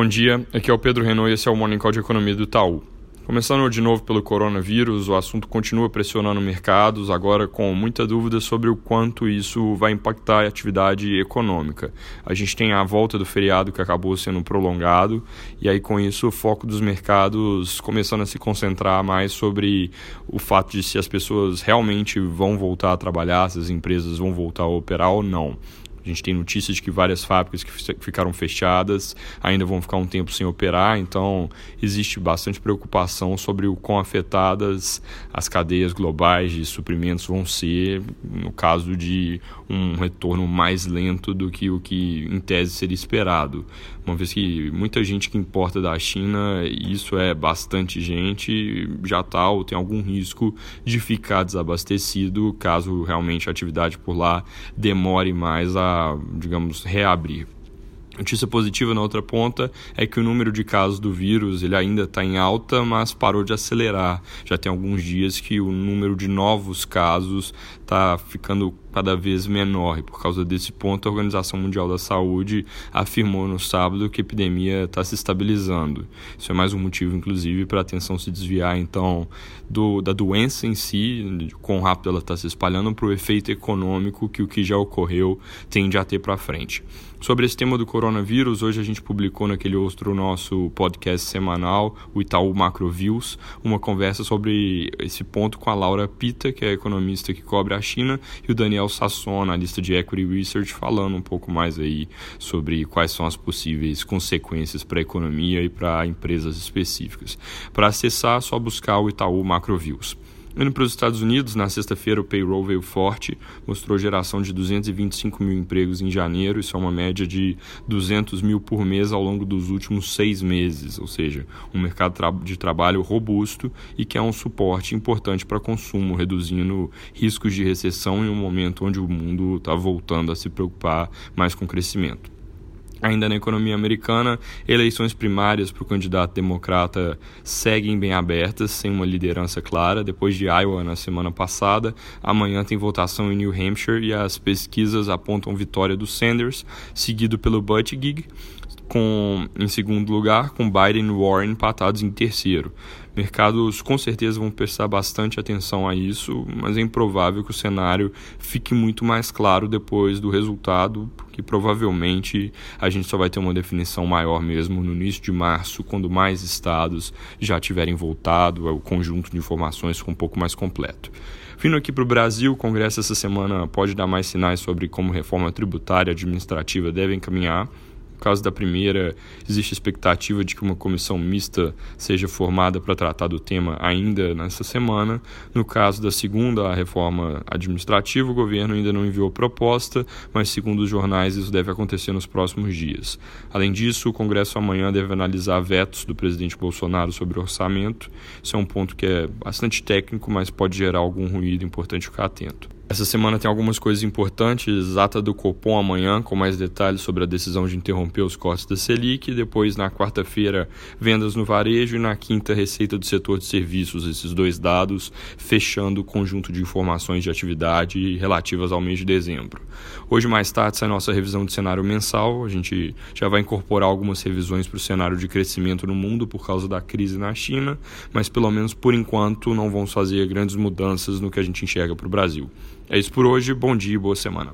Bom dia, aqui é o Pedro Renault e esse é o Morning Call de Economia do Itaú. Começando de novo pelo coronavírus, o assunto continua pressionando mercados, agora com muita dúvida sobre o quanto isso vai impactar a atividade econômica. A gente tem a volta do feriado que acabou sendo prolongado, e aí com isso o foco dos mercados começando a se concentrar mais sobre o fato de se as pessoas realmente vão voltar a trabalhar, se as empresas vão voltar a operar ou não. A gente tem notícias de que várias fábricas que ficaram fechadas ainda vão ficar um tempo sem operar, então existe bastante preocupação sobre o quão afetadas as cadeias globais de suprimentos vão ser no caso de um retorno mais lento do que o que em tese seria esperado. Uma vez que muita gente que importa da China, isso é bastante gente, já está ou tem algum risco de ficar desabastecido caso realmente a atividade por lá demore mais a digamos, reabrir. Notícia positiva na outra ponta é que o número de casos do vírus ele ainda está em alta, mas parou de acelerar. Já tem alguns dias que o número de novos casos está ficando cada vez menor. E por causa desse ponto, a Organização Mundial da Saúde afirmou no sábado que a epidemia está se estabilizando. Isso é mais um motivo, inclusive, para a atenção se desviar então do, da doença em si, de quão rápido ela está se espalhando, para o efeito econômico que o que já ocorreu tende a ter para frente. Sobre esse tema do coronavírus, hoje a gente publicou naquele outro nosso podcast semanal, o Itaú Macroviews, uma conversa sobre esse ponto com a Laura Pita, que é economista que cobre a China, e o Daniel Sasson, analista de Equity Research, falando um pouco mais aí sobre quais são as possíveis consequências para a economia e para empresas específicas. Para acessar, é só buscar o Itaú Macroviews. Indo para os Estados Unidos, na sexta-feira o payroll veio forte, mostrou geração de 225 mil empregos em janeiro, isso é uma média de 200 mil por mês ao longo dos últimos seis meses, ou seja, um mercado de trabalho robusto e que é um suporte importante para consumo, reduzindo riscos de recessão em um momento onde o mundo está voltando a se preocupar mais com crescimento. Ainda na economia americana, eleições primárias para o candidato democrata seguem bem abertas, sem uma liderança clara. Depois de Iowa na semana passada, amanhã tem votação em New Hampshire e as pesquisas apontam vitória do Sanders, seguido pelo Buttigieg, com, em segundo lugar, com Biden e Warren empatados em terceiro. Mercados com certeza vão prestar bastante atenção a isso, mas é improvável que o cenário fique muito mais claro depois do resultado, porque provavelmente a gente só vai ter uma definição maior mesmo no início de março, quando mais estados já tiverem voltado, o conjunto de informações ficou um pouco mais completo. Vindo aqui para o Brasil, o Congresso essa semana pode dar mais sinais sobre como reforma tributária e administrativa devem caminhar. Caso da primeira, existe expectativa de que uma comissão mista seja formada para tratar do tema ainda nessa semana. No caso da segunda, a reforma administrativa, o governo ainda não enviou proposta, mas segundo os jornais isso deve acontecer nos próximos dias. Além disso, o Congresso amanhã deve analisar vetos do presidente Bolsonaro sobre o orçamento. Isso é um ponto que é bastante técnico, mas pode gerar algum ruído importante ficar atento. Essa semana tem algumas coisas importantes, ata do Copom amanhã, com mais detalhes sobre a decisão de interromper os cortes da Selic, depois na quarta-feira, vendas no varejo e na quinta, receita do setor de serviços, esses dois dados fechando o conjunto de informações de atividade relativas ao mês de dezembro. Hoje mais tarde sai nossa revisão de cenário mensal, a gente já vai incorporar algumas revisões para o cenário de crescimento no mundo por causa da crise na China, mas pelo menos por enquanto não vamos fazer grandes mudanças no que a gente enxerga para o Brasil. É isso por hoje, bom dia e boa semana.